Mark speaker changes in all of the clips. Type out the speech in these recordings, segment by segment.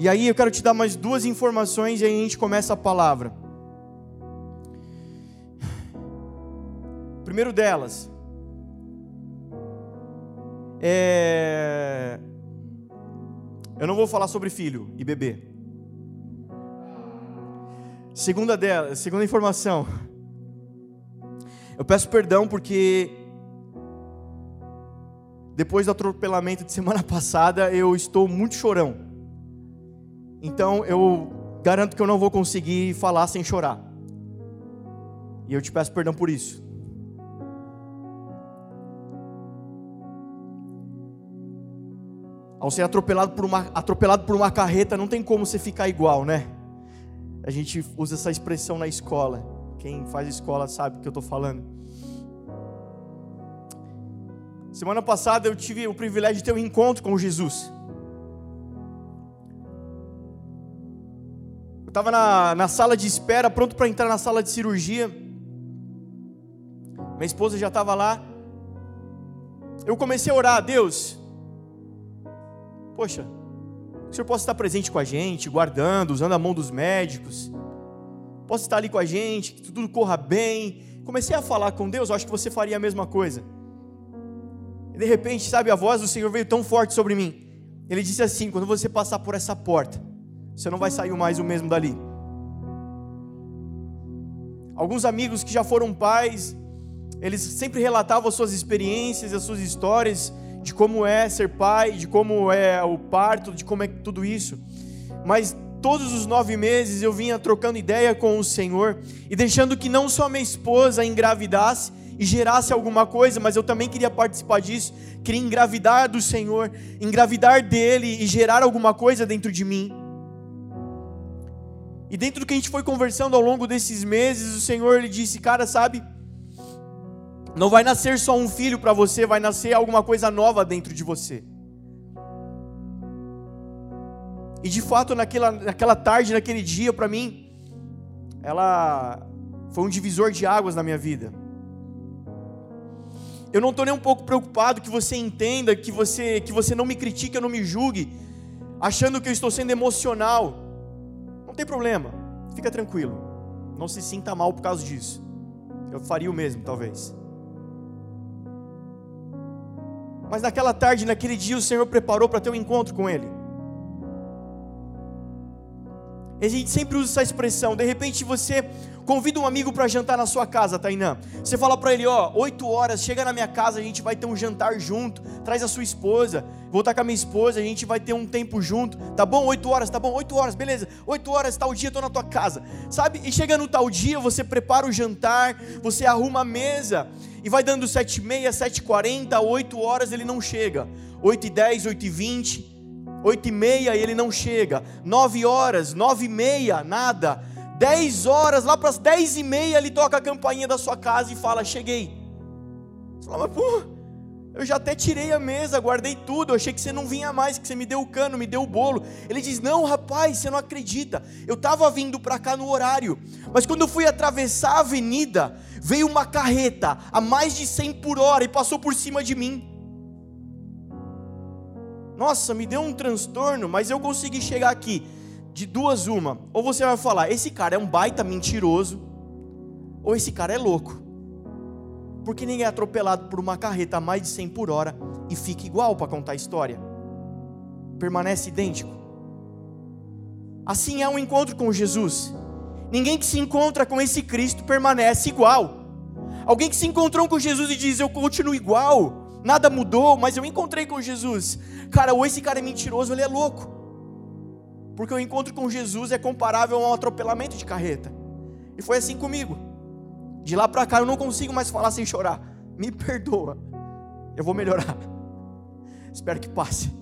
Speaker 1: E aí eu quero te dar mais duas informações e aí a gente começa a palavra. Primeiro delas é eu não vou falar sobre filho e bebê. Segunda dela, segunda informação. Eu peço perdão porque depois do atropelamento de semana passada eu estou muito chorão. Então eu garanto que eu não vou conseguir falar sem chorar. E eu te peço perdão por isso. Ao ser atropelado por uma, atropelado por uma carreta, não tem como você ficar igual, né? A gente usa essa expressão na escola. Quem faz escola sabe o que eu estou falando. Semana passada eu tive o privilégio de ter um encontro com Jesus. Eu estava na, na sala de espera, pronto para entrar na sala de cirurgia. Minha esposa já estava lá. Eu comecei a orar, Deus, Poxa, o Senhor possa estar presente com a gente, guardando, usando a mão dos médicos. Possa estar ali com a gente, que tudo corra bem. Comecei a falar com Deus, eu acho que você faria a mesma coisa. E de repente, sabe, a voz do Senhor veio tão forte sobre mim. Ele disse assim: quando você passar por essa porta, você não vai sair mais o mesmo dali. Alguns amigos que já foram pais, eles sempre relatavam as suas experiências, as suas histórias, de como é ser pai, de como é o parto, de como é tudo isso. Mas todos os nove meses eu vinha trocando ideia com o Senhor e deixando que não só minha esposa engravidasse e gerasse alguma coisa, mas eu também queria participar disso, queria engravidar do Senhor, engravidar dele e gerar alguma coisa dentro de mim. E dentro do que a gente foi conversando ao longo desses meses, o Senhor ele disse, cara, sabe? Não vai nascer só um filho para você, vai nascer alguma coisa nova dentro de você. E de fato, naquela, naquela tarde, naquele dia, para mim, ela foi um divisor de águas na minha vida. Eu não estou nem um pouco preocupado que você entenda, que você, que você não me critique, eu não me julgue, achando que eu estou sendo emocional. Não tem problema, fica tranquilo. Não se sinta mal por causa disso. Eu faria o mesmo, talvez. Mas naquela tarde, naquele dia, o Senhor preparou para ter um encontro com Ele. A gente sempre usa essa expressão. De repente você convida um amigo para jantar na sua casa, Tainã. Você fala para ele, ó, oito horas, chega na minha casa, a gente vai ter um jantar junto. Traz a sua esposa, vou estar com a minha esposa, a gente vai ter um tempo junto. Tá bom? Oito horas, tá bom? Oito horas, beleza. Oito horas, tal dia, estou na tua casa. Sabe? E chega no tal dia, você prepara o jantar, você arruma a mesa e vai dando sete e meia, sete e quarenta, oito horas ele não chega. Oito e dez, oito e vinte, oito e meia ele não chega. Nove horas, nove e meia, nada. Dez horas, lá para as dez e meia ele toca a campainha da sua casa e fala, cheguei. Você fala, mas pô, eu já até tirei a mesa, guardei tudo. Achei que você não vinha mais, que você me deu o cano, me deu o bolo. Ele diz: Não, rapaz, você não acredita. Eu estava vindo para cá no horário, mas quando eu fui atravessar a avenida, veio uma carreta a mais de 100 por hora e passou por cima de mim. Nossa, me deu um transtorno, mas eu consegui chegar aqui. De duas, uma. Ou você vai falar: Esse cara é um baita mentiroso, ou esse cara é louco. Porque ninguém é atropelado por uma carreta a mais de 100 por hora e fica igual para contar a história. Permanece idêntico. Assim é um encontro com Jesus. Ninguém que se encontra com esse Cristo permanece igual. Alguém que se encontrou com Jesus e diz: Eu continuo igual, nada mudou, mas eu encontrei com Jesus. Cara, ou esse cara é mentiroso, ele é louco. Porque o encontro com Jesus é comparável a um atropelamento de carreta. E foi assim comigo. De lá para cá eu não consigo mais falar sem chorar. Me perdoa. Eu vou melhorar. Espero que passe.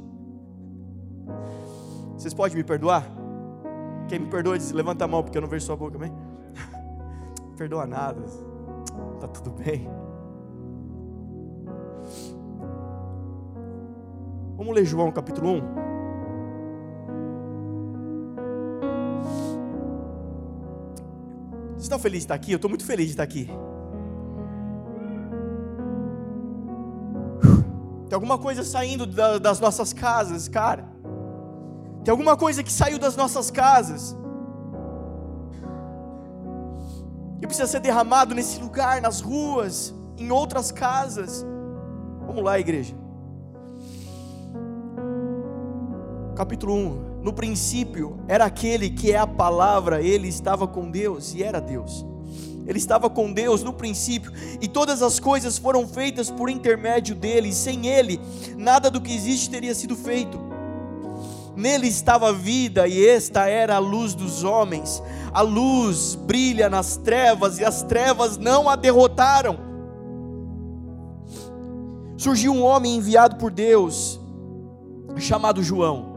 Speaker 1: Vocês podem me perdoar? Quem me perdoa diz, levanta a mão porque eu não vejo sua boca, amém? perdoa nada. Tá tudo bem. Vamos ler João capítulo 1. Vocês estão felizes de estar aqui? Eu estou muito feliz de estar aqui. Tem alguma coisa saindo das nossas casas, cara. Tem alguma coisa que saiu das nossas casas que precisa ser derramado nesse lugar, nas ruas, em outras casas. Vamos lá, igreja. Capítulo 1. No princípio era aquele que é a palavra, ele estava com Deus e era Deus. Ele estava com Deus no princípio, e todas as coisas foram feitas por intermédio dele, sem ele, nada do que existe teria sido feito. Nele estava a vida, e esta era a luz dos homens. A luz brilha nas trevas, e as trevas não a derrotaram. Surgiu um homem enviado por Deus, chamado João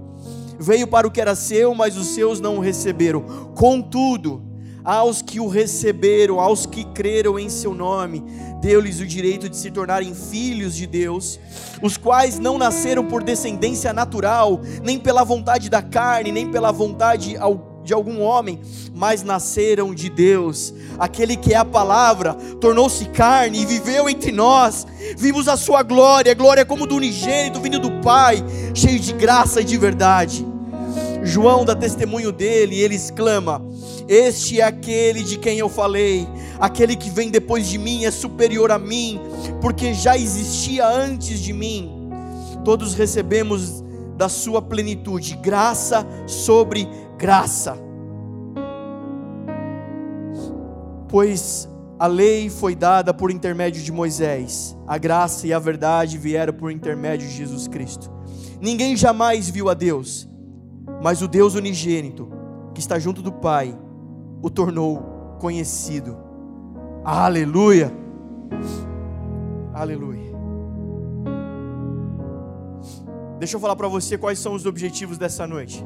Speaker 1: veio para o que era seu, mas os seus não o receberam. Contudo, aos que o receberam, aos que creram em seu nome, deu-lhes o direito de se tornarem filhos de Deus, os quais não nasceram por descendência natural, nem pela vontade da carne, nem pela vontade de algum homem, mas nasceram de Deus. Aquele que é a palavra tornou-se carne e viveu entre nós. Vimos a sua glória, glória como do unigênito vindo do Pai, cheio de graça e de verdade. João dá testemunho dele e ele exclama: Este é aquele de quem eu falei, aquele que vem depois de mim é superior a mim, porque já existia antes de mim. Todos recebemos da sua plenitude, graça sobre graça. Pois a lei foi dada por intermédio de Moisés, a graça e a verdade vieram por intermédio de Jesus Cristo. Ninguém jamais viu a Deus mas o Deus unigênito, que está junto do Pai, o tornou conhecido. Aleluia! Aleluia. Deixa eu falar para você quais são os objetivos dessa noite.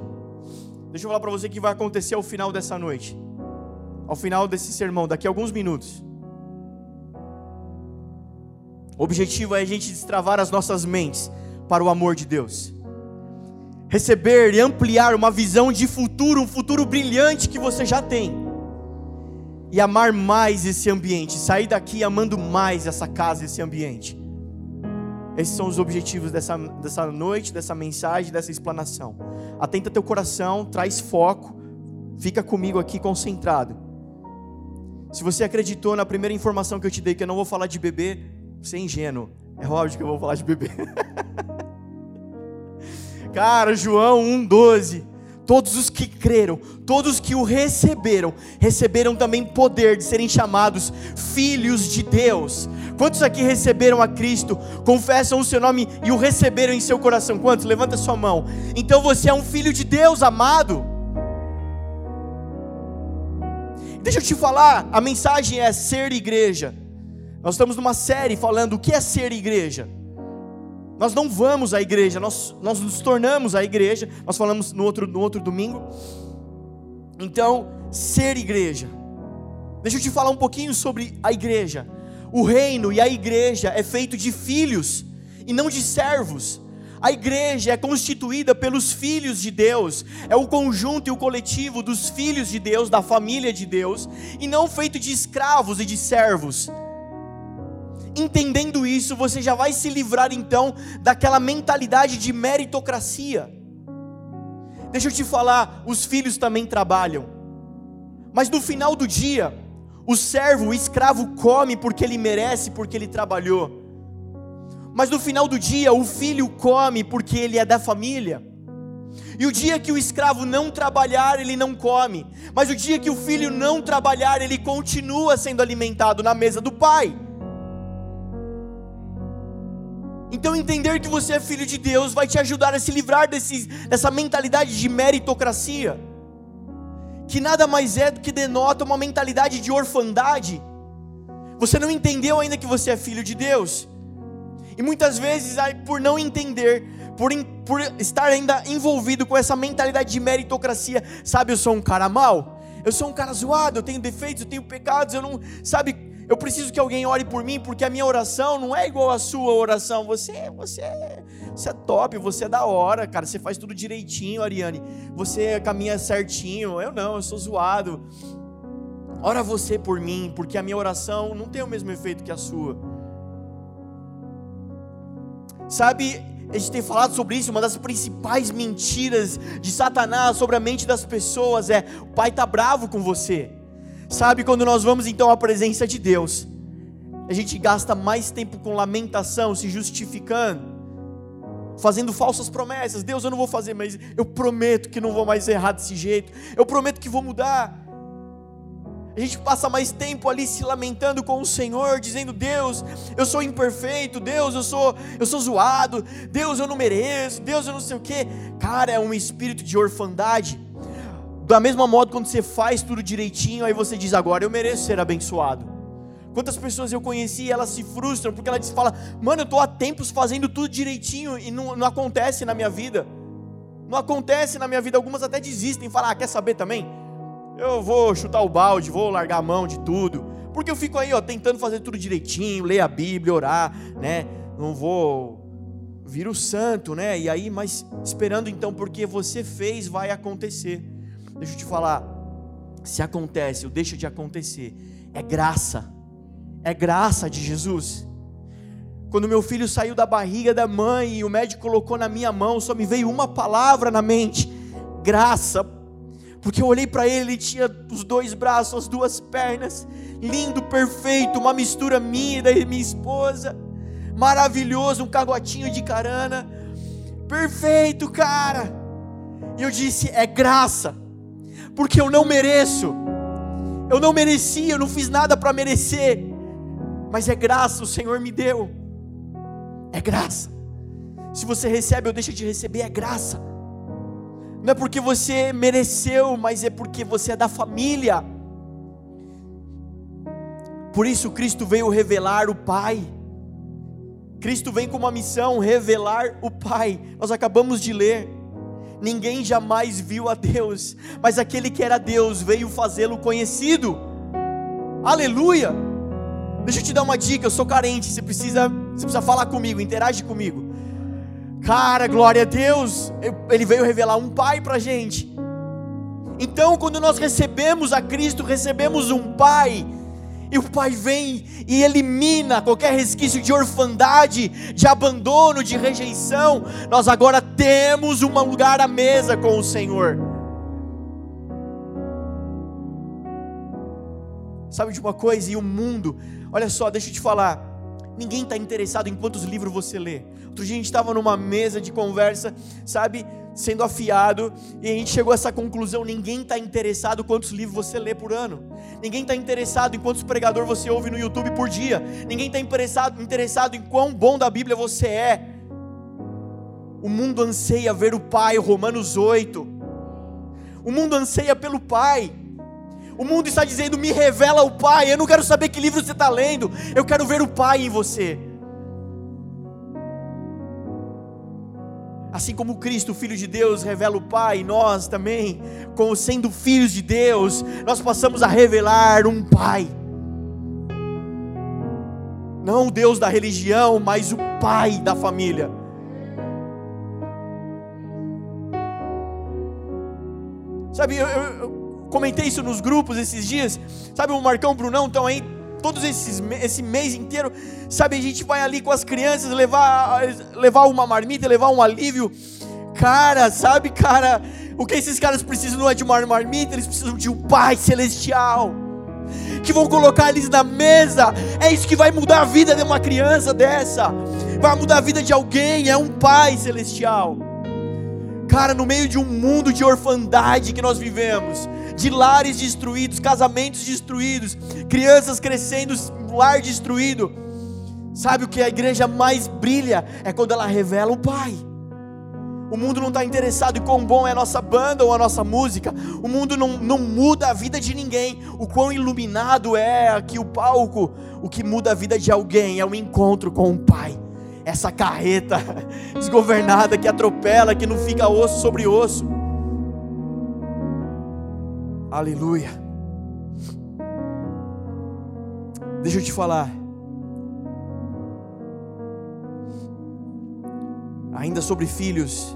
Speaker 1: Deixa eu falar para você o que vai acontecer ao final dessa noite. Ao final desse sermão, daqui a alguns minutos. O objetivo é a gente destravar as nossas mentes para o amor de Deus receber e ampliar uma visão de futuro, um futuro brilhante que você já tem. E amar mais esse ambiente, sair daqui amando mais essa casa, esse ambiente. Esses são os objetivos dessa, dessa noite, dessa mensagem, dessa explanação. Atenta teu coração, traz foco, fica comigo aqui concentrado. Se você acreditou na primeira informação que eu te dei, que eu não vou falar de bebê, você é ingênuo. É óbvio que eu vou falar de bebê. Cara, João 1,12. Todos os que creram, todos que o receberam, receberam também poder de serem chamados filhos de Deus. Quantos aqui receberam a Cristo, confessam o seu nome e o receberam em seu coração? Quantos? Levanta sua mão. Então você é um filho de Deus, amado. Deixa eu te falar, a mensagem é ser igreja. Nós estamos numa série falando o que é ser igreja. Nós não vamos à igreja, nós, nós nos tornamos a igreja. Nós falamos no outro, no outro domingo. Então, ser igreja. Deixa eu te falar um pouquinho sobre a igreja. O reino e a igreja é feito de filhos e não de servos. A igreja é constituída pelos filhos de Deus, é o conjunto e o coletivo dos filhos de Deus, da família de Deus, e não feito de escravos e de servos. Entendendo isso, você já vai se livrar então daquela mentalidade de meritocracia. Deixa eu te falar, os filhos também trabalham. Mas no final do dia, o servo, o escravo come porque ele merece, porque ele trabalhou. Mas no final do dia, o filho come porque ele é da família. E o dia que o escravo não trabalhar, ele não come. Mas o dia que o filho não trabalhar, ele continua sendo alimentado na mesa do pai. Então, entender que você é filho de Deus vai te ajudar a se livrar desse, dessa mentalidade de meritocracia, que nada mais é do que denota uma mentalidade de orfandade. Você não entendeu ainda que você é filho de Deus, e muitas vezes, por não entender, por, por estar ainda envolvido com essa mentalidade de meritocracia, sabe, eu sou um cara mau, Eu sou um cara zoado, eu tenho defeitos, eu tenho pecados, eu não, sabe, eu preciso que alguém ore por mim, porque a minha oração não é igual à sua oração. Você, você, você é top, você é da hora, cara. Você faz tudo direitinho, Ariane. Você caminha certinho. Eu não, eu sou zoado. Ora você por mim, porque a minha oração não tem o mesmo efeito que a sua. Sabe, a gente tem falado sobre isso, uma das principais mentiras de Satanás sobre a mente das pessoas é: o pai está bravo com você. Sabe, quando nós vamos então à presença de Deus, a gente gasta mais tempo com lamentação, se justificando, fazendo falsas promessas. Deus, eu não vou fazer, mas eu prometo que não vou mais errar desse jeito. Eu prometo que vou mudar. A gente passa mais tempo ali se lamentando com o Senhor, dizendo: Deus, eu sou imperfeito, Deus, eu sou, eu sou zoado, Deus, eu não mereço, Deus, eu não sei o quê. Cara, é um espírito de orfandade. Da mesma modo, quando você faz tudo direitinho, aí você diz: Agora eu mereço ser abençoado. Quantas pessoas eu conheci, elas se frustram porque ela diz, fala, mano, eu estou há tempos fazendo tudo direitinho e não, não acontece na minha vida. Não acontece na minha vida. Algumas até desistem, falam, ah, quer saber também? Eu vou chutar o balde, vou largar a mão de tudo. Porque eu fico aí, ó, tentando fazer tudo direitinho, ler a Bíblia, orar, né? Não vou vir o santo, né? E aí, mas esperando então, porque você fez, vai acontecer. Deixa eu te falar, se acontece ou deixa de acontecer, é graça. É graça de Jesus. Quando meu filho saiu da barriga da mãe e o médico colocou na minha mão, só me veio uma palavra na mente: graça. Porque eu olhei para ele, ele tinha os dois braços, as duas pernas, lindo, perfeito, uma mistura minha e da minha esposa, maravilhoso, um cagotinho de carana, perfeito, cara. E eu disse: é graça, porque eu não mereço, eu não merecia, eu não fiz nada para merecer, mas é graça, o Senhor me deu, é graça. Se você recebe ou deixa de receber, é graça não é porque você mereceu, mas é porque você é da família. Por isso Cristo veio revelar o Pai. Cristo vem com uma missão, revelar o Pai. Nós acabamos de ler. Ninguém jamais viu a Deus, mas aquele que era Deus veio fazê-lo conhecido. Aleluia! Deixa eu te dar uma dica, eu sou carente, você precisa, você precisa falar comigo, interage comigo. Cara, glória a Deus, Ele veio revelar um Pai para a gente. Então, quando nós recebemos a Cristo, recebemos um Pai, e o Pai vem e elimina qualquer resquício de orfandade, de abandono, de rejeição. Nós agora temos um lugar à mesa com o Senhor. Sabe de uma coisa? E o mundo, olha só, deixa eu te falar. Ninguém está interessado em quantos livros você lê. Outro dia a gente estava numa mesa de conversa, sabe, sendo afiado, e a gente chegou a essa conclusão: ninguém está interessado quantos livros você lê por ano. Ninguém está interessado em quantos pregadores você ouve no YouTube por dia. Ninguém está interessado, interessado em quão bom da Bíblia você é. O mundo anseia ver o Pai, Romanos 8. O mundo anseia pelo Pai. O mundo está dizendo: me revela o Pai. Eu não quero saber que livro você está lendo. Eu quero ver o Pai em você. Assim como Cristo, Filho de Deus, revela o Pai, nós também, como sendo filhos de Deus, nós passamos a revelar um Pai. Não o Deus da religião, mas o Pai da família. Sabe, eu, eu Comentei isso nos grupos esses dias. Sabe, o Marcão o Brunão estão aí todos esse mês inteiro. Sabe, a gente vai ali com as crianças levar levar uma marmita, levar um alívio. Cara, sabe, cara, o que esses caras precisam não é de uma marmita, eles precisam de um Pai celestial. Que vão colocar eles na mesa. É isso que vai mudar a vida de uma criança dessa. Vai mudar a vida de alguém, é um Pai celestial. Cara, no meio de um mundo de orfandade que nós vivemos, de lares destruídos, casamentos destruídos, crianças crescendo, lar destruído. Sabe o que a igreja mais brilha? É quando ela revela o Pai. O mundo não está interessado em quão bom é a nossa banda ou a nossa música. O mundo não, não muda a vida de ninguém. O quão iluminado é aqui o palco. O que muda a vida de alguém é o encontro com o Pai. Essa carreta desgovernada que atropela, que não fica osso sobre osso. Aleluia. Deixa eu te falar. Ainda sobre filhos,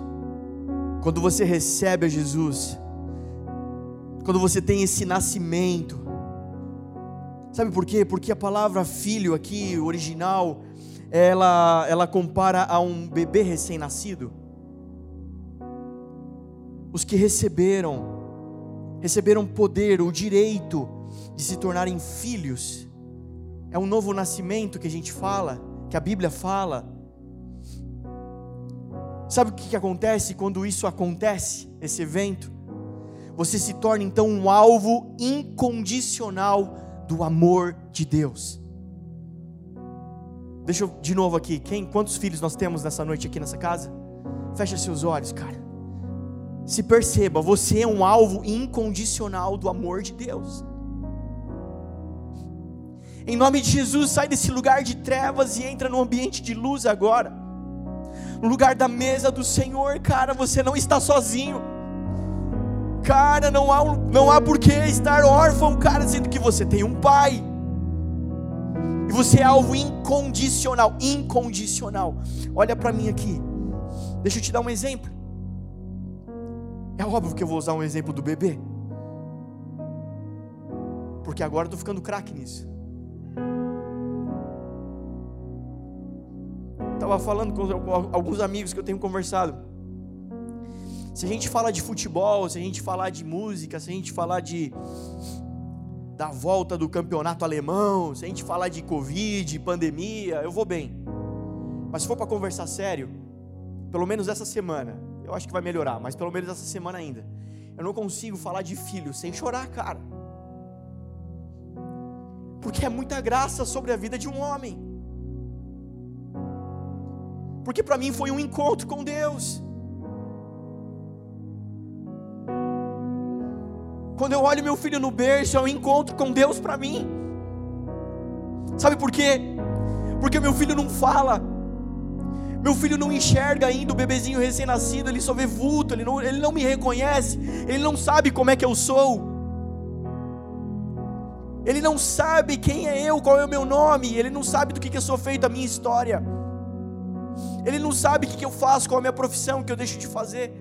Speaker 1: quando você recebe a Jesus, quando você tem esse nascimento, sabe por quê? Porque a palavra filho aqui, original, ela, ela compara a um bebê recém-nascido. Os que receberam, receberam poder, o direito de se tornarem filhos. É um novo nascimento que a gente fala, que a Bíblia fala. Sabe o que, acontece quando isso acontece, esse evento? Você se torna então um alvo incondicional do amor de Deus. Deixa eu de novo aqui. Quem, quantos filhos nós temos nessa noite aqui nessa casa? Fecha seus olhos, cara. Se perceba, você é um alvo incondicional do amor de Deus. Em nome de Jesus, sai desse lugar de trevas e entra no ambiente de luz agora. No lugar da mesa do Senhor, cara, você não está sozinho. Cara, não há, não há por que estar órfão, cara, sendo que você tem um pai. E você é alvo incondicional, incondicional. Olha para mim aqui. Deixa eu te dar um exemplo. É óbvio que eu vou usar um exemplo do bebê. Porque agora eu tô ficando craque nisso. Estava falando com alguns amigos que eu tenho conversado. Se a gente fala de futebol, se a gente falar de música, se a gente falar de da volta do campeonato alemão, se a gente falar de Covid, pandemia, eu vou bem. Mas se for para conversar sério, pelo menos essa semana, eu acho que vai melhorar, mas pelo menos essa semana ainda, eu não consigo falar de filho sem chorar, cara. Porque é muita graça sobre a vida de um homem. Porque para mim foi um encontro com Deus. Quando eu olho meu filho no berço, é um encontro com Deus para mim. Sabe por quê? Porque meu filho não fala. Meu filho não enxerga ainda o bebezinho recém-nascido, ele só vê vulto, ele não, ele não me reconhece, ele não sabe como é que eu sou. Ele não sabe quem é eu, qual é o meu nome, ele não sabe do que, que eu sou feito, a minha história. Ele não sabe o que, que eu faço, qual é a minha profissão, o que eu deixo de fazer.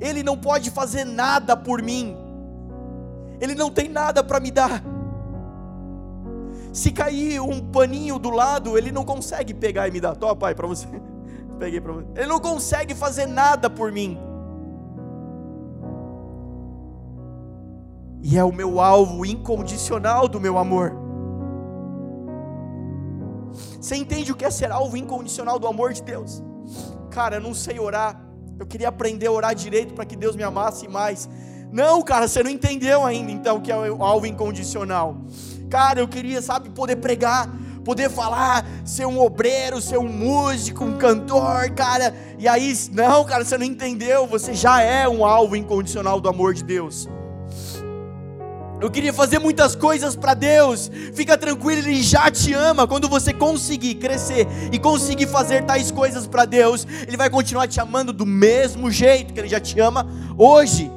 Speaker 1: Ele não pode fazer nada por mim, Ele não tem nada para me dar. Se cair um paninho do lado, Ele não consegue pegar e me dar. Toma, pai, para você. Peguei para você. Ele não consegue fazer nada por mim. E é o meu alvo incondicional do meu amor. Você entende o que é ser alvo incondicional do amor de Deus? Cara, eu não sei orar. Eu queria aprender a orar direito para que Deus me amasse mais. Não, cara, você não entendeu ainda então que é o alvo incondicional. Cara, eu queria, sabe, poder pregar, poder falar, ser um obreiro, ser um músico, um cantor, cara. E aí, não, cara, você não entendeu. Você já é um alvo incondicional do amor de Deus. Eu queria fazer muitas coisas para Deus. Fica tranquilo, Ele já te ama. Quando você conseguir crescer e conseguir fazer tais coisas para Deus, Ele vai continuar te amando do mesmo jeito que Ele já te ama hoje.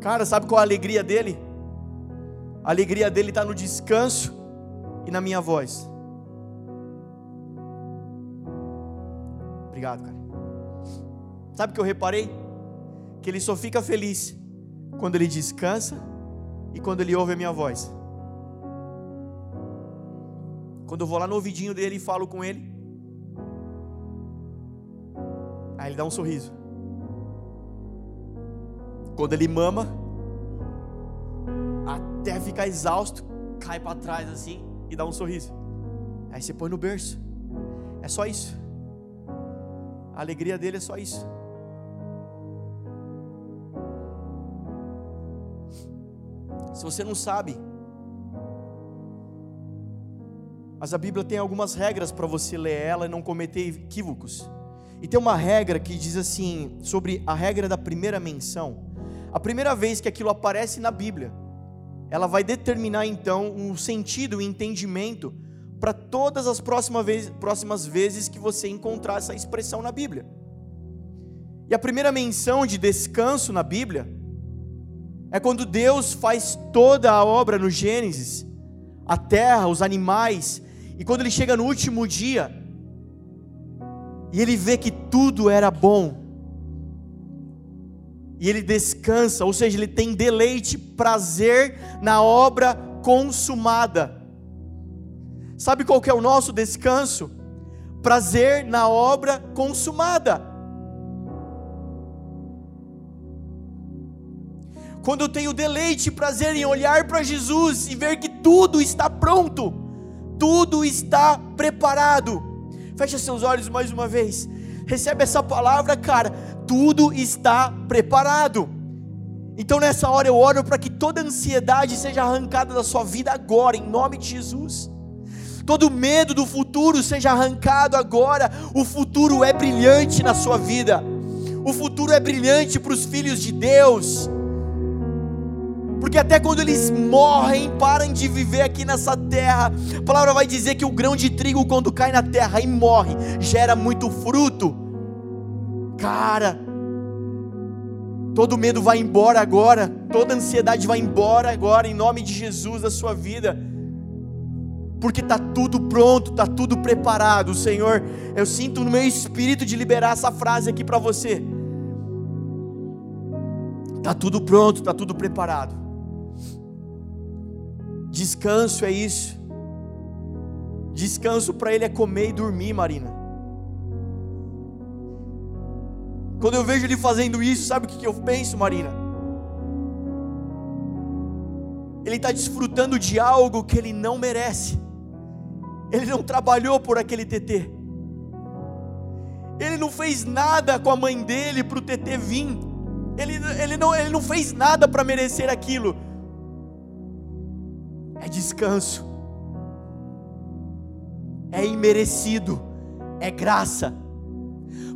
Speaker 1: Cara, sabe qual é a alegria dele? A alegria dele está no descanso e na minha voz. Obrigado, cara. Sabe o que eu reparei? que ele só fica feliz quando ele descansa e quando ele ouve a minha voz. Quando eu vou lá no ouvidinho dele e falo com ele, aí ele dá um sorriso. Quando ele mama, até ficar exausto, cai para trás assim e dá um sorriso. Aí você põe no berço. É só isso. A alegria dele é só isso. Se você não sabe, mas a Bíblia tem algumas regras para você ler ela e não cometer equívocos. E tem uma regra que diz assim, sobre a regra da primeira menção. A primeira vez que aquilo aparece na Bíblia, ela vai determinar então o sentido, o entendimento para todas as próximas vezes que você encontrar essa expressão na Bíblia. E a primeira menção de descanso na Bíblia é quando Deus faz toda a obra no Gênesis, a terra, os animais, e quando ele chega no último dia, e ele vê que tudo era bom, e ele descansa, ou seja, ele tem deleite, prazer na obra consumada. Sabe qual que é o nosso descanso? Prazer na obra consumada. Quando eu tenho deleite e prazer em olhar para Jesus e ver que tudo está pronto, tudo está preparado. Fecha seus olhos mais uma vez. Recebe essa palavra, cara. Tudo está preparado. Então nessa hora eu oro para que toda ansiedade seja arrancada da sua vida agora, em nome de Jesus. Todo medo do futuro seja arrancado agora. O futuro é brilhante na sua vida. O futuro é brilhante para os filhos de Deus. Porque até quando eles morrem, param de viver aqui nessa terra. A palavra vai dizer que o grão de trigo, quando cai na terra e morre, gera muito fruto. Cara, todo medo vai embora agora, toda ansiedade vai embora agora, em nome de Jesus da sua vida. Porque está tudo pronto, está tudo preparado, Senhor. Eu sinto no meu espírito de liberar essa frase aqui para você. Está tudo pronto, está tudo preparado. Descanso é isso. Descanso para ele é comer e dormir, Marina. Quando eu vejo ele fazendo isso, sabe o que eu penso, Marina? Ele está desfrutando de algo que ele não merece. Ele não trabalhou por aquele TT. Ele não fez nada com a mãe dele para o TT vir. Ele, ele, não, ele não fez nada para merecer aquilo é descanso, é imerecido, é graça.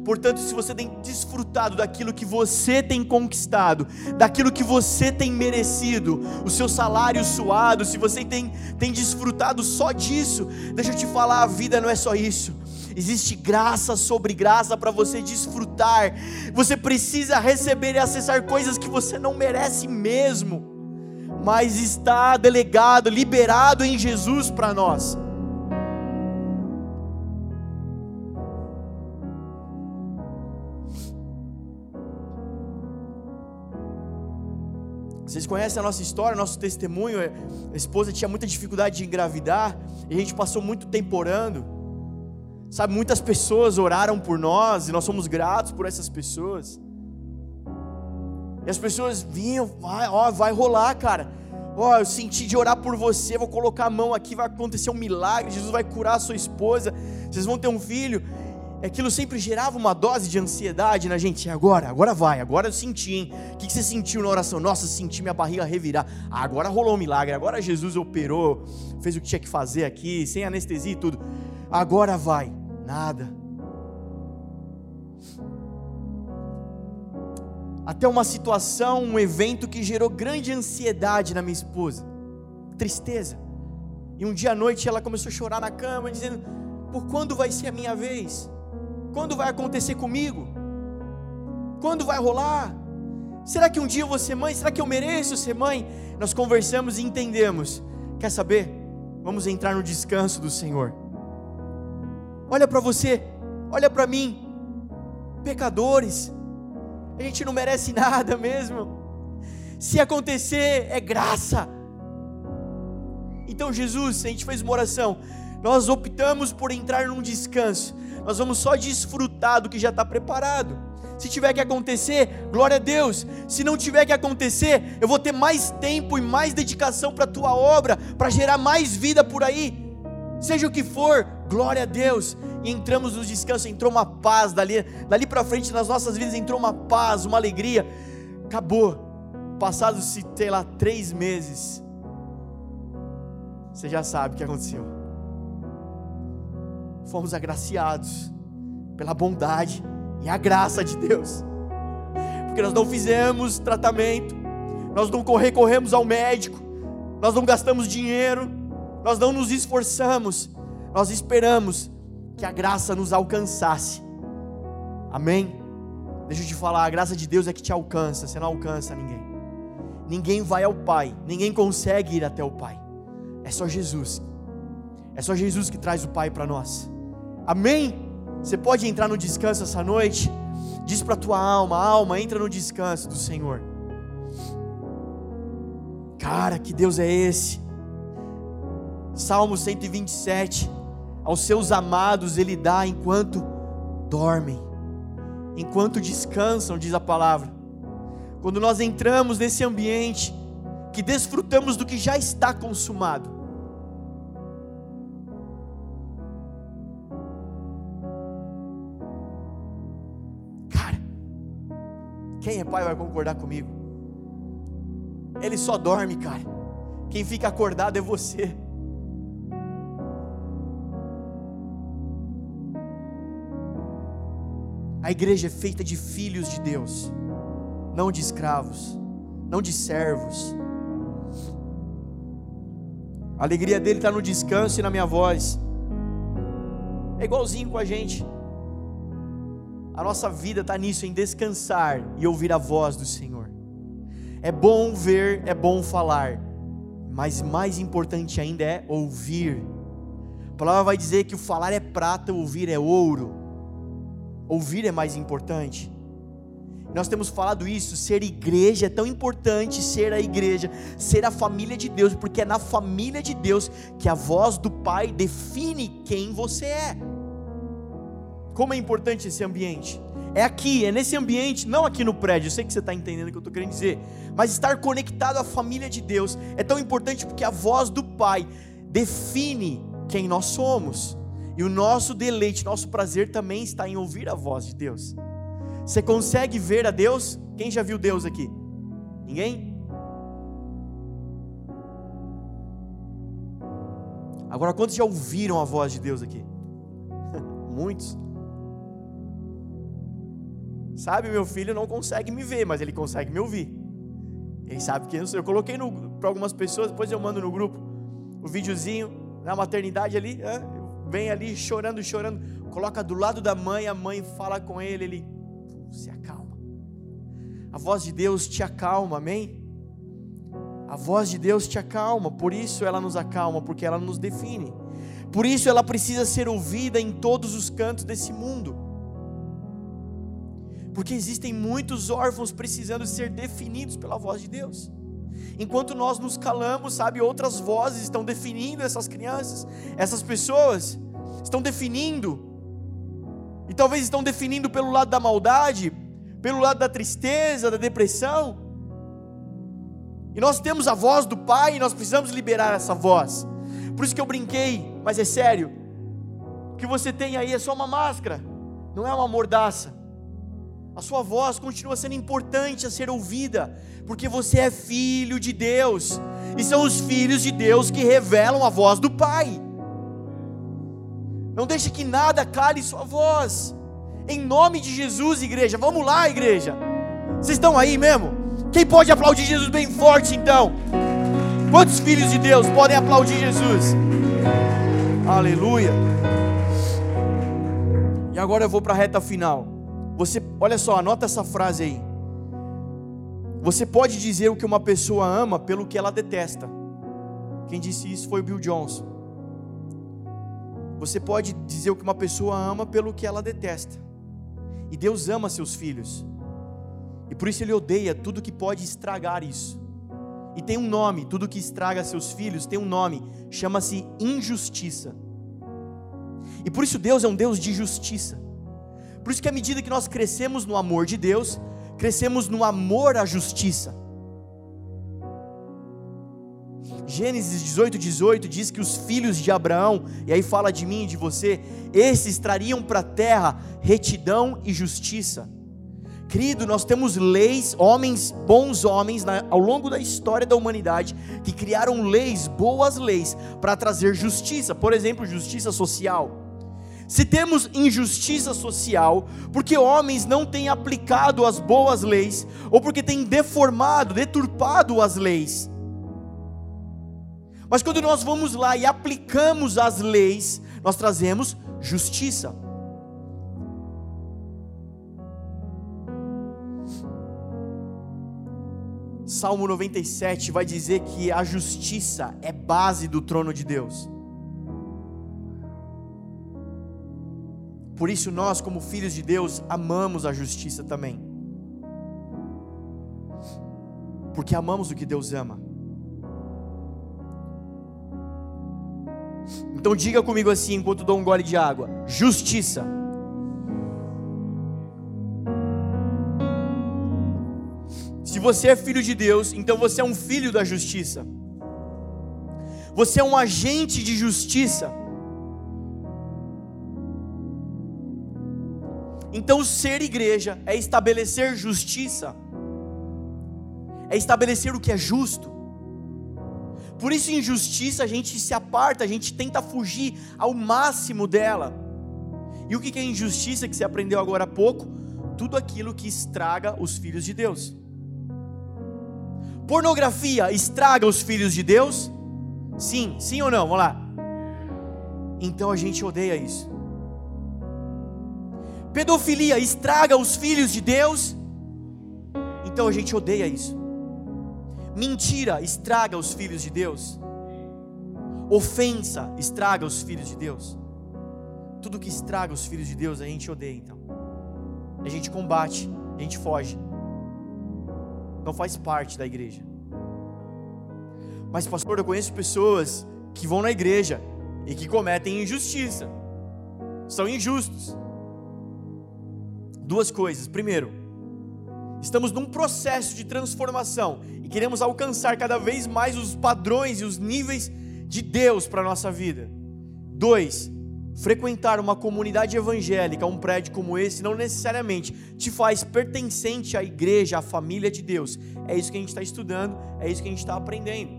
Speaker 1: Portanto, se você tem desfrutado daquilo que você tem conquistado, daquilo que você tem merecido, o seu salário suado, se você tem, tem desfrutado só disso, deixa eu te falar: a vida não é só isso. Existe graça sobre graça para você desfrutar. Você precisa receber e acessar coisas que você não merece mesmo mas está delegado, liberado em Jesus para nós. Vocês conhecem a nossa história, nosso testemunho. A esposa tinha muita dificuldade de engravidar e a gente passou muito tempo orando. Sabe, muitas pessoas oraram por nós e nós somos gratos por essas pessoas. E as pessoas vinham, vai, ó, vai rolar, cara. Ó, eu senti de orar por você, vou colocar a mão aqui, vai acontecer um milagre, Jesus vai curar a sua esposa, vocês vão ter um filho. Aquilo sempre gerava uma dose de ansiedade na gente. Agora, agora vai, agora eu senti, hein? O que você sentiu na oração? Nossa, senti minha barriga revirar. Agora rolou um milagre, agora Jesus operou, fez o que tinha que fazer aqui, sem anestesia e tudo. Agora vai. Nada. até uma situação, um evento que gerou grande ansiedade na minha esposa, tristeza. E um dia à noite ela começou a chorar na cama, dizendo: Por quando vai ser a minha vez? Quando vai acontecer comigo? Quando vai rolar? Será que um dia eu vou ser mãe? Será que eu mereço ser mãe? Nós conversamos e entendemos. Quer saber? Vamos entrar no descanso do Senhor. Olha para você, olha para mim, pecadores a gente não merece nada mesmo. Se acontecer, é graça. Então, Jesus, a gente fez uma oração. Nós optamos por entrar num descanso. Nós vamos só desfrutar do que já está preparado. Se tiver que acontecer, glória a Deus. Se não tiver que acontecer, eu vou ter mais tempo e mais dedicação para a tua obra, para gerar mais vida por aí. Seja o que for, glória a Deus e entramos no descanso, entrou uma paz dali, dali para frente nas nossas vidas entrou uma paz, uma alegria. Acabou. Passados, sei lá, três meses, você já sabe o que aconteceu. Fomos agraciados pela bondade e a graça de Deus, porque nós não fizemos tratamento, nós não recorremos ao médico, nós não gastamos dinheiro, nós não nos esforçamos, nós esperamos que a graça nos alcançasse. Amém? Deixa eu te falar, a graça de Deus é que te alcança, você não alcança ninguém. Ninguém vai ao Pai, ninguém consegue ir até o Pai. É só Jesus. É só Jesus que traz o Pai para nós. Amém? Você pode entrar no descanso essa noite. Diz para tua alma, alma, entra no descanso do Senhor. Cara, que Deus é esse? Salmo 127. Aos seus amados ele dá enquanto dormem, enquanto descansam, diz a palavra. Quando nós entramos nesse ambiente, que desfrutamos do que já está consumado. Quem é pai vai concordar comigo. Ele só dorme, cara. Quem fica acordado é você. A igreja é feita de filhos de Deus, não de escravos, não de servos. A alegria dele está no descanso e na minha voz. É igualzinho com a gente. A nossa vida está nisso, em descansar e ouvir a voz do Senhor. É bom ver, é bom falar, mas mais importante ainda é ouvir. A palavra vai dizer que o falar é prata, o ouvir é ouro. Ouvir é mais importante. Nós temos falado isso, ser igreja é tão importante, ser a igreja, ser a família de Deus, porque é na família de Deus que a voz do Pai define quem você é. Como é importante esse ambiente? É aqui, é nesse ambiente, não aqui no prédio, eu sei que você está entendendo o que eu estou querendo dizer, mas estar conectado à família de Deus é tão importante porque a voz do Pai define quem nós somos. E o nosso deleite, nosso prazer também está em ouvir a voz de Deus. Você consegue ver a Deus? Quem já viu Deus aqui? Ninguém? Agora, quantos já ouviram a voz de Deus aqui? Muitos. Sabe, meu filho não consegue me ver, mas ele consegue me ouvir. Ele sabe que eu. Eu coloquei para algumas pessoas, depois eu mando no grupo o videozinho na maternidade ali vem ali chorando, chorando, coloca do lado da mãe, a mãe fala com ele, ele se acalma. A voz de Deus te acalma, amém? A voz de Deus te acalma, por isso ela nos acalma, porque ela nos define. Por isso ela precisa ser ouvida em todos os cantos desse mundo. Porque existem muitos órfãos precisando ser definidos pela voz de Deus. Enquanto nós nos calamos, sabe, outras vozes estão definindo essas crianças, essas pessoas, estão definindo, e talvez estão definindo pelo lado da maldade, pelo lado da tristeza, da depressão. E nós temos a voz do Pai e nós precisamos liberar essa voz. Por isso que eu brinquei, mas é sério. O que você tem aí é só uma máscara, não é uma mordaça. A sua voz continua sendo importante a ser ouvida, porque você é filho de Deus, e são os filhos de Deus que revelam a voz do Pai. Não deixe que nada cale sua voz. Em nome de Jesus, igreja. Vamos lá, igreja. Vocês estão aí mesmo? Quem pode aplaudir Jesus bem forte então? Quantos filhos de Deus podem aplaudir Jesus? Aleluia. E agora eu vou para a reta final. Você, olha só, anota essa frase aí. Você pode dizer o que uma pessoa ama pelo que ela detesta. Quem disse isso foi o Bill Johnson. Você pode dizer o que uma pessoa ama pelo que ela detesta. E Deus ama seus filhos. E por isso Ele odeia tudo que pode estragar isso. E tem um nome, tudo que estraga seus filhos tem um nome, chama-se injustiça. E por isso Deus é um Deus de justiça. Por isso que à medida que nós crescemos no amor de Deus, crescemos no amor à justiça. Gênesis 18, 18 diz que os filhos de Abraão, e aí fala de mim e de você, esses trariam para a terra retidão e justiça. Querido, nós temos leis, homens, bons homens, na, ao longo da história da humanidade, que criaram leis, boas leis, para trazer justiça, por exemplo, justiça social. Se temos injustiça social, porque homens não têm aplicado as boas leis, ou porque têm deformado, deturpado as leis. Mas quando nós vamos lá e aplicamos as leis, nós trazemos justiça. Salmo 97 vai dizer que a justiça é base do trono de Deus. Por isso, nós, como filhos de Deus, amamos a justiça também. Porque amamos o que Deus ama. Então, diga comigo assim, enquanto dou um gole de água: justiça. Se você é filho de Deus, então você é um filho da justiça. Você é um agente de justiça. Então, ser igreja é estabelecer justiça, é estabelecer o que é justo. Por isso, injustiça a gente se aparta, a gente tenta fugir ao máximo dela. E o que é injustiça que você aprendeu agora há pouco? Tudo aquilo que estraga os filhos de Deus. Pornografia estraga os filhos de Deus? Sim, sim ou não? Vamos lá. Então a gente odeia isso. Pedofilia estraga os filhos de Deus, então a gente odeia isso. Mentira estraga os filhos de Deus. Ofensa estraga os filhos de Deus. Tudo que estraga os filhos de Deus a gente odeia então. A gente combate, a gente foge. Não faz parte da igreja. Mas pastor, eu conheço pessoas que vão na igreja e que cometem injustiça. São injustos. Duas coisas. Primeiro, estamos num processo de transformação e queremos alcançar cada vez mais os padrões e os níveis de Deus para a nossa vida. Dois, frequentar uma comunidade evangélica, um prédio como esse, não necessariamente te faz pertencente à igreja, à família de Deus. É isso que a gente está estudando, é isso que a gente está aprendendo.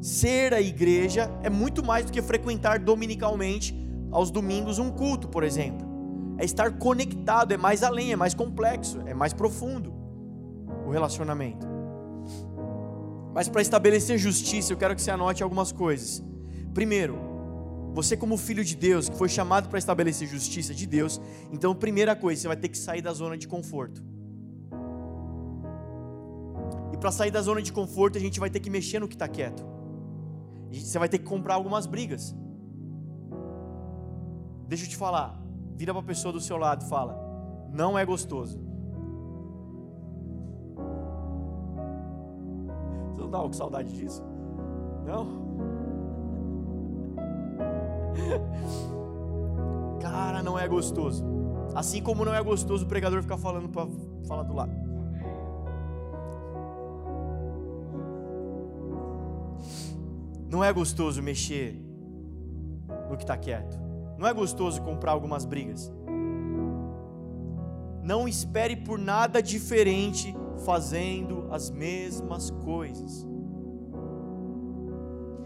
Speaker 1: Ser a igreja é muito mais do que frequentar dominicalmente aos domingos um culto, por exemplo é estar conectado, é mais além, é mais complexo, é mais profundo o relacionamento. Mas para estabelecer justiça, eu quero que você anote algumas coisas. Primeiro, você como filho de Deus, que foi chamado para estabelecer justiça de Deus, então primeira coisa, você vai ter que sair da zona de conforto. E para sair da zona de conforto, a gente vai ter que mexer no que está quieto. Você vai ter que comprar algumas brigas. Deixa eu te falar, Vira para a pessoa do seu lado e fala: Não é gostoso. Você não estava com saudade disso? Não? Cara, não é gostoso. Assim como não é gostoso o pregador ficar falando para falar do lado. Não é gostoso mexer no que está quieto. Não é gostoso comprar algumas brigas. Não espere por nada diferente fazendo as mesmas coisas.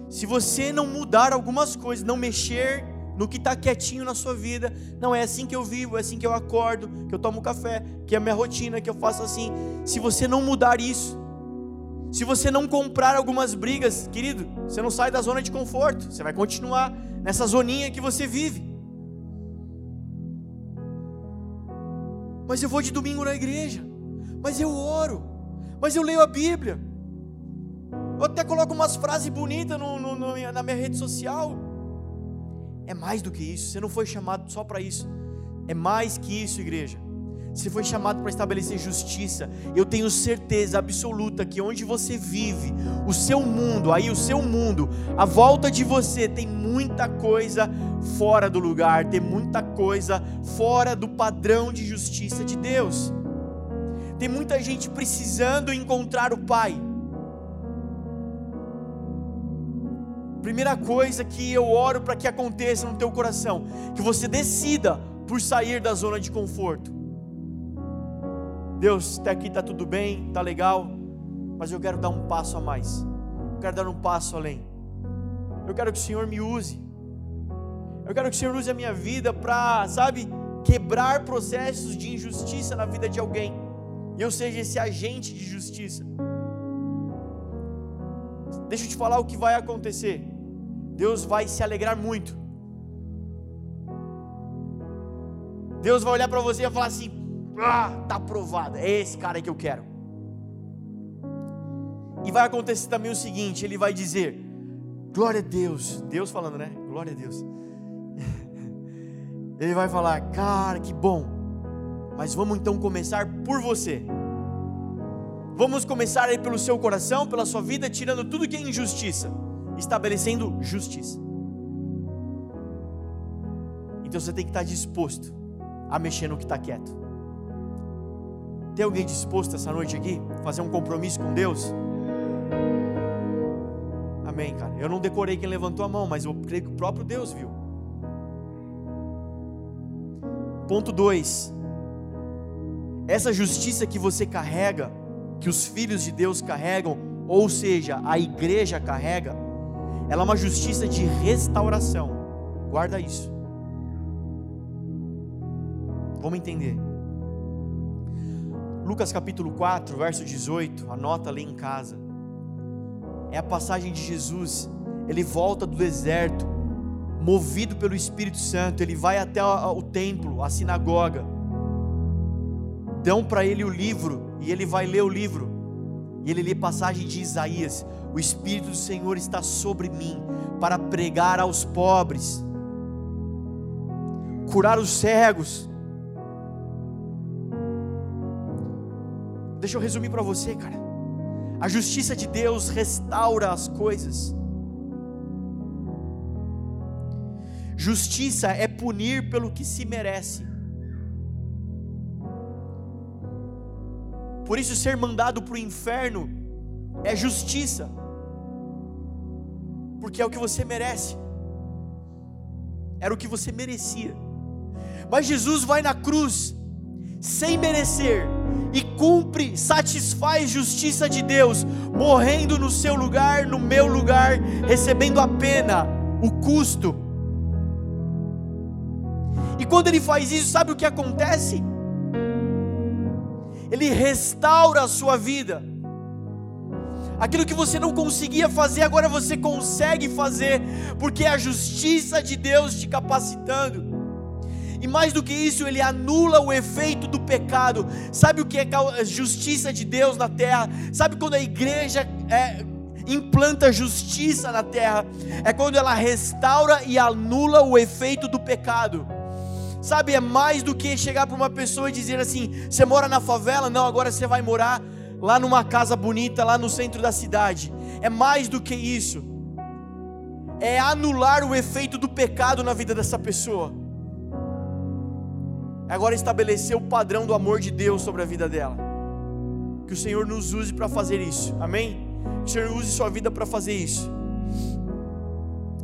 Speaker 1: Se você não mudar algumas coisas, não mexer no que está quietinho na sua vida, não é assim que eu vivo, é assim que eu acordo, que eu tomo café, que é a minha rotina, que eu faço assim. Se você não mudar isso, se você não comprar algumas brigas, querido, você não sai da zona de conforto, você vai continuar nessa zoninha que você vive. Mas eu vou de domingo na igreja, mas eu oro, mas eu leio a Bíblia. Eu até coloco umas frases bonitas no, no, no, na minha rede social. É mais do que isso, você não foi chamado só para isso. É mais que isso, igreja. Você foi chamado para estabelecer justiça. Eu tenho certeza absoluta que onde você vive, o seu mundo, aí o seu mundo, a volta de você tem muita coisa fora do lugar, tem muita coisa fora do padrão de justiça de Deus. Tem muita gente precisando encontrar o Pai. Primeira coisa que eu oro para que aconteça no teu coração, que você decida por sair da zona de conforto Deus, até aqui está tudo bem, está legal, mas eu quero dar um passo a mais. Eu quero dar um passo além. Eu quero que o Senhor me use. Eu quero que o Senhor use a minha vida para, sabe, quebrar processos de injustiça na vida de alguém. E eu seja esse agente de justiça. Deixa eu te falar o que vai acontecer. Deus vai se alegrar muito. Deus vai olhar para você e falar assim: ah, tá aprovado. É esse cara que eu quero. E vai acontecer também o seguinte: ele vai dizer, glória a Deus, Deus falando, né? Glória a Deus. Ele vai falar, cara, que bom, mas vamos então começar por você. Vamos começar aí pelo seu coração, pela sua vida, tirando tudo que é injustiça, estabelecendo justiça. Então você tem que estar disposto a mexer no que está quieto. Tem alguém disposto essa noite aqui? Fazer um compromisso com Deus? Amém, cara. Eu não decorei quem levantou a mão, mas eu creio que o próprio Deus viu. Ponto 2. Essa justiça que você carrega, que os filhos de Deus carregam, ou seja, a igreja carrega, ela é uma justiça de restauração. Guarda isso. Vamos entender. Lucas capítulo 4, verso 18, anota ali em casa. É a passagem de Jesus. Ele volta do deserto, movido pelo Espírito Santo, ele vai até o templo, a sinagoga. Dão para ele o livro e ele vai ler o livro. E ele lê passagem de Isaías: O Espírito do Senhor está sobre mim para pregar aos pobres, curar os cegos, Deixa eu resumir para você, cara. A justiça de Deus restaura as coisas. Justiça é punir pelo que se merece. Por isso, ser mandado para o inferno é justiça, porque é o que você merece, era o que você merecia. Mas Jesus vai na cruz, sem merecer, e cumpre, satisfaz justiça de Deus, morrendo no seu lugar, no meu lugar, recebendo a pena, o custo. E quando ele faz isso, sabe o que acontece? Ele restaura a sua vida. Aquilo que você não conseguia fazer, agora você consegue fazer, porque é a justiça de Deus te capacitando. E mais do que isso, ele anula o efeito do pecado. Sabe o que é justiça de Deus na terra? Sabe quando a igreja é, implanta justiça na terra? É quando ela restaura e anula o efeito do pecado. Sabe, é mais do que chegar para uma pessoa e dizer assim: você mora na favela? Não, agora você vai morar lá numa casa bonita, lá no centro da cidade. É mais do que isso. É anular o efeito do pecado na vida dessa pessoa agora estabelecer o padrão do amor de Deus sobre a vida dela. Que o Senhor nos use para fazer isso, amém? Que o Senhor use sua vida para fazer isso.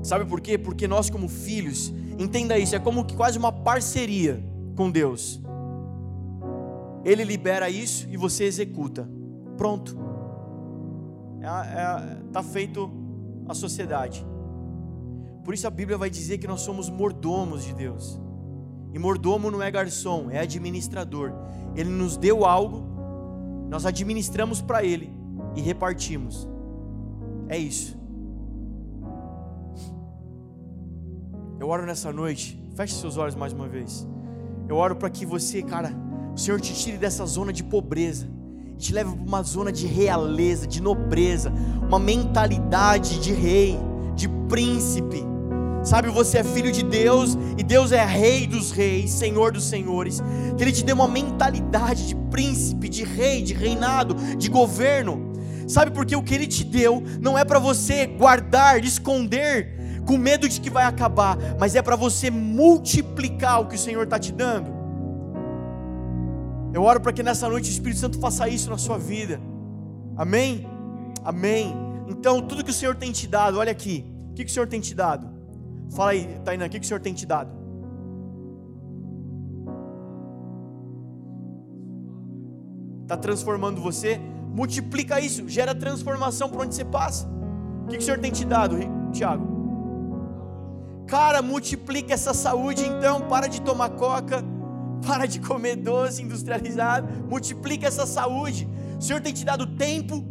Speaker 1: Sabe por quê? Porque nós, como filhos, entenda isso, é como que quase uma parceria com Deus. Ele libera isso e você executa. Pronto. Está é, é, tá feito a sociedade. Por isso a Bíblia vai dizer que nós somos mordomos de Deus. E mordomo não é garçom, é administrador. Ele nos deu algo, nós administramos para ele e repartimos. É isso. Eu oro nessa noite, feche seus olhos mais uma vez. Eu oro para que você, cara, o Senhor te tire dessa zona de pobreza e te leve para uma zona de realeza, de nobreza, uma mentalidade de rei, de príncipe Sabe, você é filho de Deus e Deus é rei dos reis, senhor dos senhores. Que ele te dê uma mentalidade de príncipe, de rei, de reinado, de governo. Sabe porque o que ele te deu não é para você guardar, esconder, com medo de que vai acabar, mas é para você multiplicar o que o Senhor está te dando. Eu oro para que nessa noite o Espírito Santo faça isso na sua vida. Amém? Amém. Então, tudo que o Senhor tem te dado, olha aqui. O que, que o Senhor tem te dado? Fala aí, Tainá, o que, o Senhor tem te dado? Está transformando você? Multiplica isso, gera transformação por onde você passa. O que o Senhor tem te dado, Tiago? Cara, multiplica essa saúde então, para de tomar coca, para de comer doce industrializado, multiplica essa saúde. O Senhor tem te dado tempo,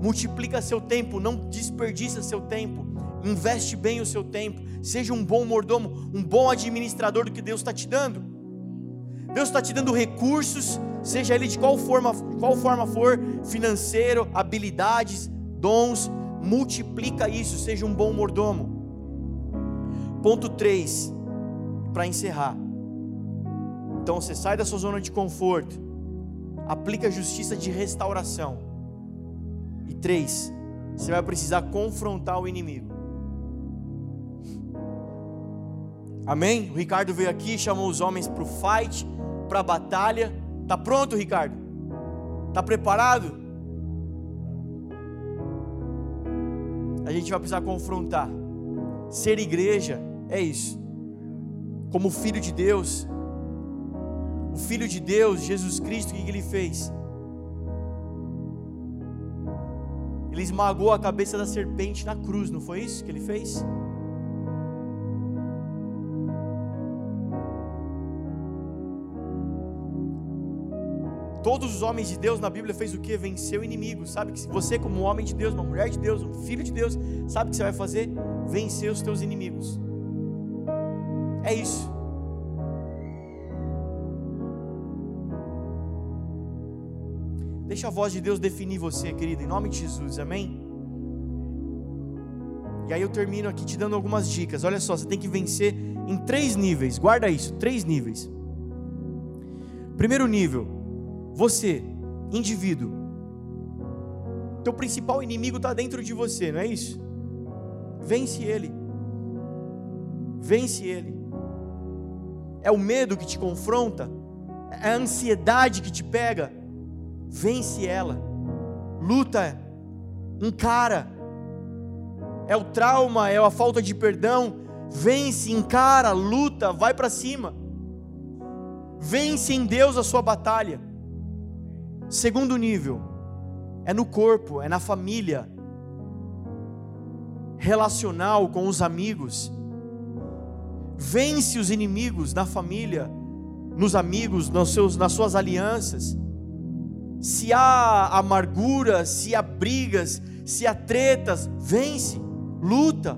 Speaker 1: multiplica seu tempo, não desperdiça seu tempo investe bem o seu tempo, seja um bom mordomo, um bom administrador do que Deus está te dando. Deus está te dando recursos, seja ele de qual forma, qual forma for, financeiro, habilidades, dons, multiplica isso, seja um bom mordomo. Ponto 3, para encerrar. Então você sai da sua zona de conforto, aplica a justiça de restauração. E três, você vai precisar confrontar o inimigo. Amém? O Ricardo veio aqui, chamou os homens para o fight, para a batalha. Tá pronto, Ricardo? Tá preparado? A gente vai precisar confrontar. Ser igreja é isso. Como filho de Deus, o filho de Deus, Jesus Cristo, o que ele fez? Ele esmagou a cabeça da serpente na cruz, não foi isso que ele fez? Todos os homens de Deus na Bíblia fez o que? Venceu o inimigo. Sabe que você, como um homem de Deus, uma mulher de Deus, um filho de Deus, sabe que você vai fazer? Vencer os teus inimigos. É isso. Deixa a voz de Deus definir você, querido, em nome de Jesus, amém? E aí eu termino aqui te dando algumas dicas. Olha só, você tem que vencer em três níveis. Guarda isso, três níveis. Primeiro nível, você, indivíduo, teu principal inimigo está dentro de você, não é isso? Vence ele. Vence ele. É o medo que te confronta, é a ansiedade que te pega. Vence ela. Luta, encara. É o trauma, é a falta de perdão. Vence, encara, luta, vai para cima. Vence em Deus a sua batalha. Segundo nível, é no corpo, é na família, relacional com os amigos. Vence os inimigos na família, nos amigos, nos seus, nas suas alianças. Se há amargura, se há brigas, se há tretas, vence, luta.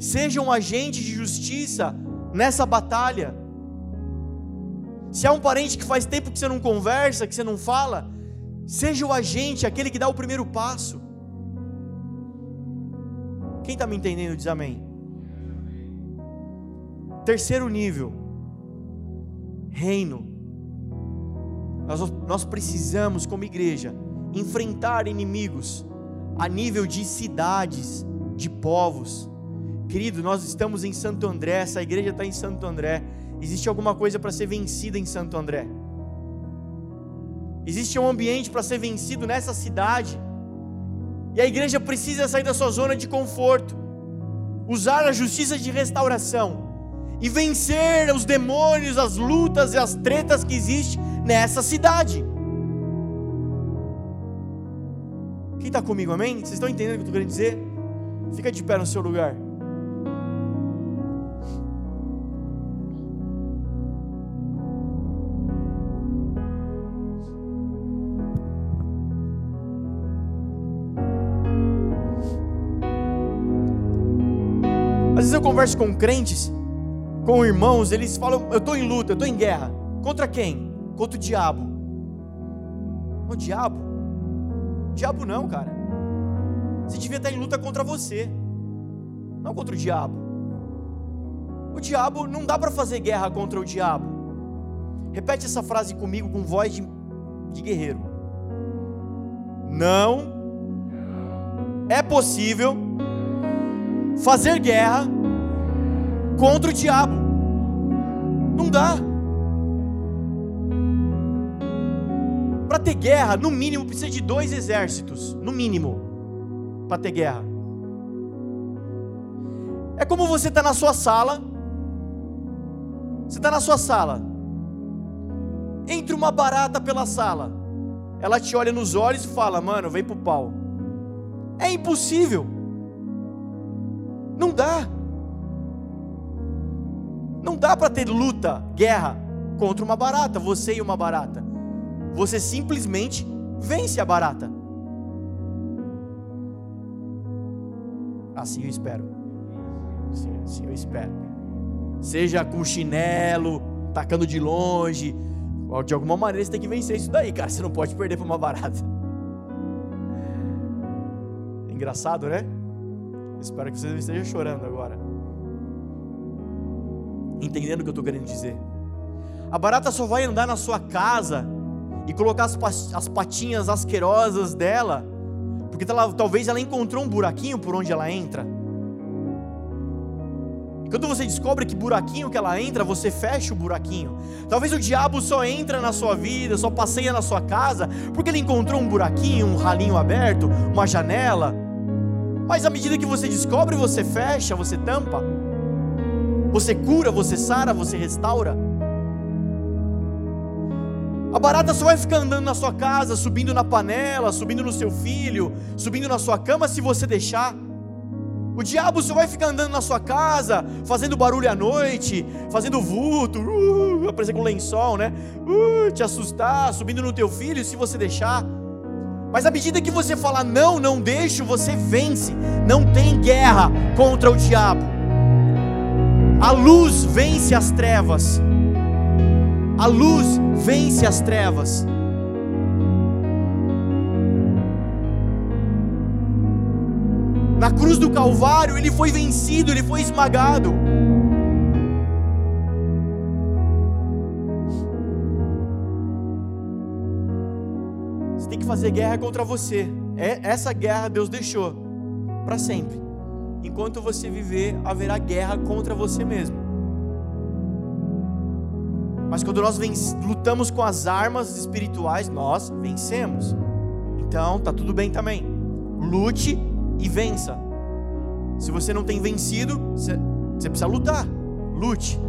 Speaker 1: Seja um agente de justiça nessa batalha. Se há um parente que faz tempo que você não conversa, que você não fala, Seja o agente, aquele que dá o primeiro passo. Quem está me entendendo diz amém. Terceiro nível, reino. Nós, nós precisamos, como igreja, enfrentar inimigos a nível de cidades, de povos. Querido, nós estamos em Santo André, essa igreja está em Santo André. Existe alguma coisa para ser vencida em Santo André? Existe um ambiente para ser vencido nessa cidade. E a igreja precisa sair da sua zona de conforto, usar a justiça de restauração e vencer os demônios, as lutas e as tretas que existem nessa cidade. Quem está comigo, amém? Vocês estão entendendo o que eu estou querendo dizer? Fica de pé no seu lugar. Converso com crentes, com irmãos, eles falam: Eu estou em luta, eu estou em guerra. Contra quem? Contra o diabo. O diabo? O diabo não, cara. Você devia estar em luta contra você, não contra o diabo. O diabo não dá para fazer guerra contra o diabo. Repete essa frase comigo com voz de, de guerreiro. Não é possível fazer guerra contra o diabo. Não dá. Para ter guerra, no mínimo precisa de dois exércitos, no mínimo, para ter guerra. É como você está na sua sala. Você está na sua sala. Entra uma barata pela sala. Ela te olha nos olhos e fala: Mano, vem pro pau. É impossível. Não dá. Não dá para ter luta, guerra contra uma barata, você e uma barata. Você simplesmente vence a barata. Assim eu espero. Assim, assim eu espero. Seja com chinelo, tacando de longe, De alguma maneira você tem que vencer isso daí, cara. Você não pode perder para uma barata. Engraçado, né? Espero que você não esteja chorando agora. Entendendo o que eu estou querendo dizer. A barata só vai andar na sua casa e colocar as patinhas asquerosas dela, porque talvez ela encontrou um buraquinho por onde ela entra. Quando você descobre que buraquinho que ela entra, você fecha o buraquinho. Talvez o diabo só entra na sua vida, só passeia na sua casa, porque ele encontrou um buraquinho, um ralinho aberto, uma janela. Mas à medida que você descobre, você fecha, você tampa. Você cura, você sara, você restaura. A barata só vai ficar andando na sua casa, subindo na panela, subindo no seu filho, subindo na sua cama se você deixar. O diabo só vai ficar andando na sua casa, fazendo barulho à noite, fazendo vulto, uh, aparecer com lençol, né? Uh, te assustar, subindo no teu filho, se você deixar. Mas à medida que você falar não, não deixo, você vence. Não tem guerra contra o diabo. A luz vence as trevas. A luz vence as trevas. Na cruz do Calvário, ele foi vencido, ele foi esmagado. Você tem que fazer guerra contra você. É, essa guerra Deus deixou para sempre. Enquanto você viver, haverá guerra contra você mesmo. Mas quando nós lutamos com as armas espirituais, nós vencemos. Então, tá tudo bem também. Lute e vença. Se você não tem vencido, você, precisa lutar. Lute.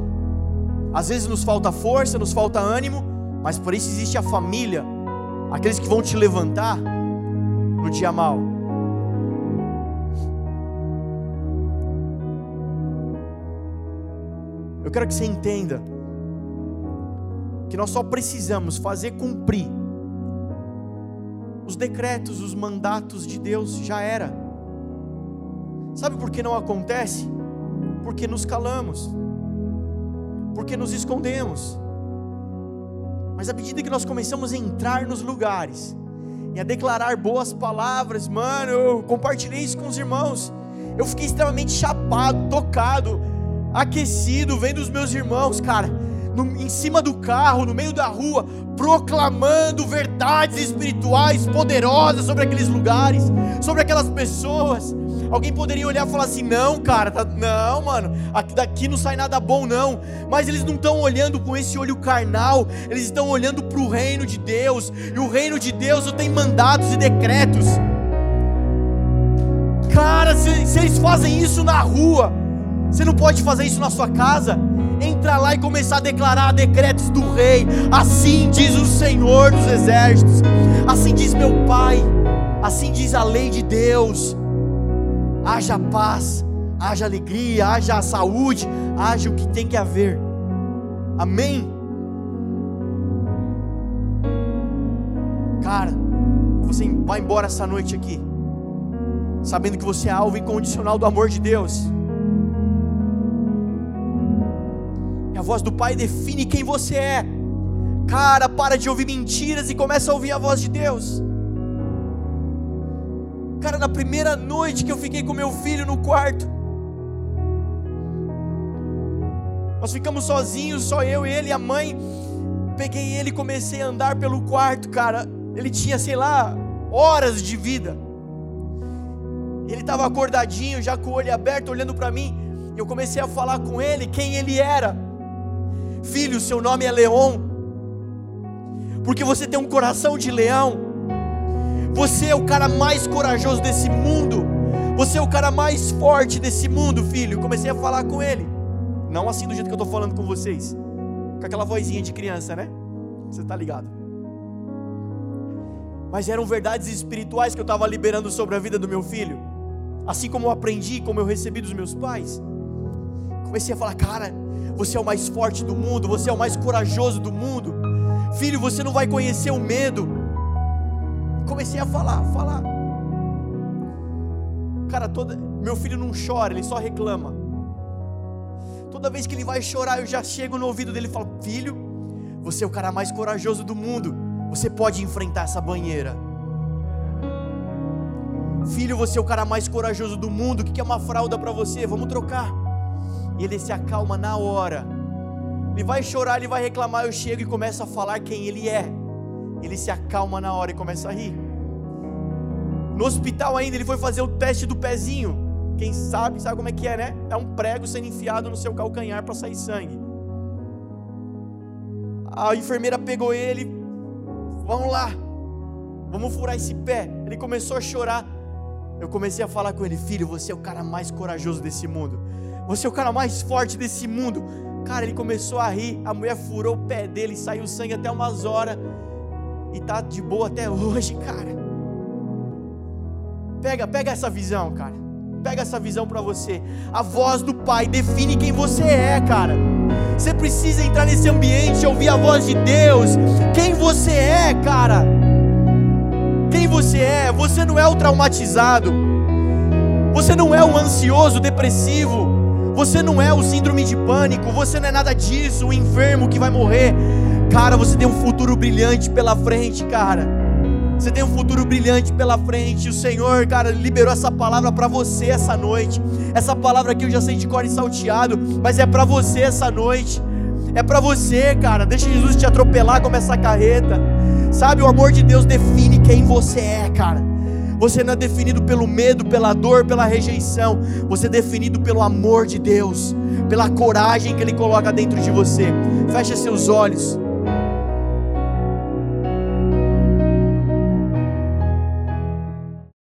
Speaker 1: Às vezes nos falta força, nos falta ânimo, mas por isso existe a família, aqueles que vão te levantar no dia mal. Eu quero que você entenda que nós só precisamos fazer cumprir os decretos, os mandatos de Deus, já era. Sabe por que não acontece? Porque nos calamos, porque nos escondemos. Mas à medida que nós começamos a entrar nos lugares e a declarar boas palavras, mano, eu compartilhei isso com os irmãos. Eu fiquei extremamente chapado, tocado, aquecido, vendo os meus irmãos, cara, no, em cima do carro, no meio da rua, proclamando verdades espirituais poderosas sobre aqueles lugares, sobre aquelas pessoas. Alguém poderia olhar e falar assim: não, cara, tá, não, mano, aqui, daqui não sai nada bom, não. Mas eles não estão olhando com esse olho carnal, eles estão olhando para o reino de Deus, e o reino de Deus tem mandatos e decretos. Cara, se, se eles fazem isso na rua, você não pode fazer isso na sua casa. Entra lá e começar a declarar decretos do rei. Assim diz o Senhor dos exércitos. Assim diz meu Pai. Assim diz a lei de Deus haja paz, haja alegria, haja saúde, haja o que tem que haver. Amém? Cara, você vai embora essa noite aqui, sabendo que você é alvo incondicional do amor de Deus. Voz do Pai define quem você é. Cara, para de ouvir mentiras e começa a ouvir a voz de Deus. Cara, na primeira noite que eu fiquei com meu filho no quarto, nós ficamos sozinhos, só eu, ele e a mãe. Peguei ele e comecei a andar pelo quarto, cara. Ele tinha, sei lá, horas de vida. Ele estava acordadinho, já com o olho aberto, olhando para mim. Eu comecei a falar com ele quem ele era. Filho, seu nome é Leon, porque você tem um coração de leão. Você é o cara mais corajoso desse mundo. Você é o cara mais forte desse mundo, filho. Comecei a falar com ele. Não assim do jeito que eu estou falando com vocês. Com aquela vozinha de criança, né? Você está ligado. Mas eram verdades espirituais que eu estava liberando sobre a vida do meu filho. Assim como eu aprendi, como eu recebi dos meus pais. Comecei a falar, cara, você é o mais forte do mundo, você é o mais corajoso do mundo. Filho, você não vai conhecer o medo. Comecei a falar, falar. Cara, toda, meu filho não chora, ele só reclama. Toda vez que ele vai chorar, eu já chego no ouvido dele e falo: Filho, Você é o cara mais corajoso do mundo. Você pode enfrentar essa banheira. Filho, você é o cara mais corajoso do mundo. O que é uma fralda para você? Vamos trocar. E ele se acalma na hora. Ele vai chorar, ele vai reclamar. Eu chego e começo a falar quem ele é. Ele se acalma na hora e começa a rir. No hospital ainda, ele foi fazer o teste do pezinho. Quem sabe, sabe como é que é, né? É um prego sendo enfiado no seu calcanhar para sair sangue. A enfermeira pegou ele. Vamos lá. Vamos furar esse pé. Ele começou a chorar. Eu comecei a falar com ele, filho, você é o cara mais corajoso desse mundo. Você é o cara mais forte desse mundo. Cara, ele começou a rir. A mulher furou o pé dele, saiu sangue até umas horas. E tá de boa até hoje, cara. Pega, pega essa visão, cara. Pega essa visão para você. A voz do Pai define quem você é, cara. Você precisa entrar nesse ambiente, ouvir a voz de Deus. Quem você é, cara quem você é. Você não é o traumatizado. Você não é o ansioso, depressivo. Você não é o síndrome de pânico. Você não é nada disso, o enfermo que vai morrer. Cara, você tem um futuro brilhante pela frente, cara. Você tem um futuro brilhante pela frente. O Senhor, cara, liberou essa palavra para você essa noite. Essa palavra aqui eu já sei de cor e salteado, mas é para você essa noite. É para você, cara. Deixa Jesus te atropelar como essa carreta. Sabe, o amor de Deus define quem você é, cara. Você não é definido pelo medo, pela dor, pela rejeição. Você é definido pelo amor de Deus, pela coragem que Ele coloca dentro de você. Feche seus olhos.